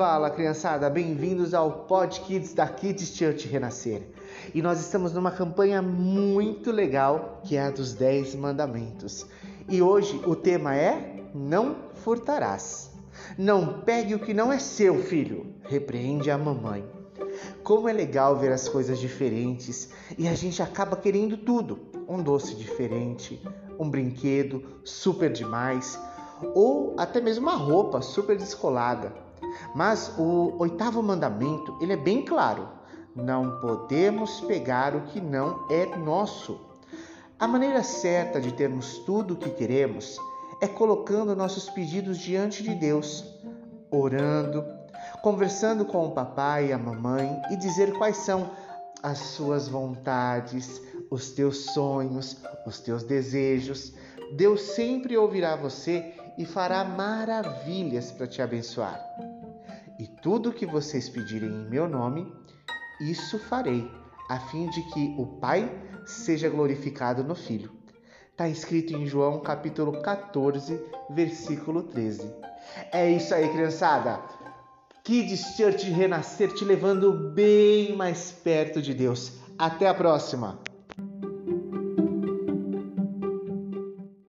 Fala criançada, bem-vindos ao Pod Kids da Kids Church Renascer. E nós estamos numa campanha muito legal que é a dos 10 mandamentos. E hoje o tema é Não furtarás. Não pegue o que não é seu, filho, repreende a mamãe. Como é legal ver as coisas diferentes e a gente acaba querendo tudo: um doce diferente, um brinquedo super demais ou até mesmo uma roupa super descolada. Mas o oitavo mandamento, ele é bem claro: não podemos pegar o que não é nosso. A maneira certa de termos tudo o que queremos é colocando nossos pedidos diante de Deus, orando, conversando com o papai e a mamãe e dizer quais são as suas vontades, os teus sonhos, os teus desejos. Deus sempre ouvirá você e fará maravilhas para te abençoar. E tudo que vocês pedirem em meu nome, isso farei, a fim de que o Pai seja glorificado no Filho. Está escrito em João capítulo 14, versículo 13. É isso aí, criançada. Kids Church Renascer te levando bem mais perto de Deus. Até a próxima!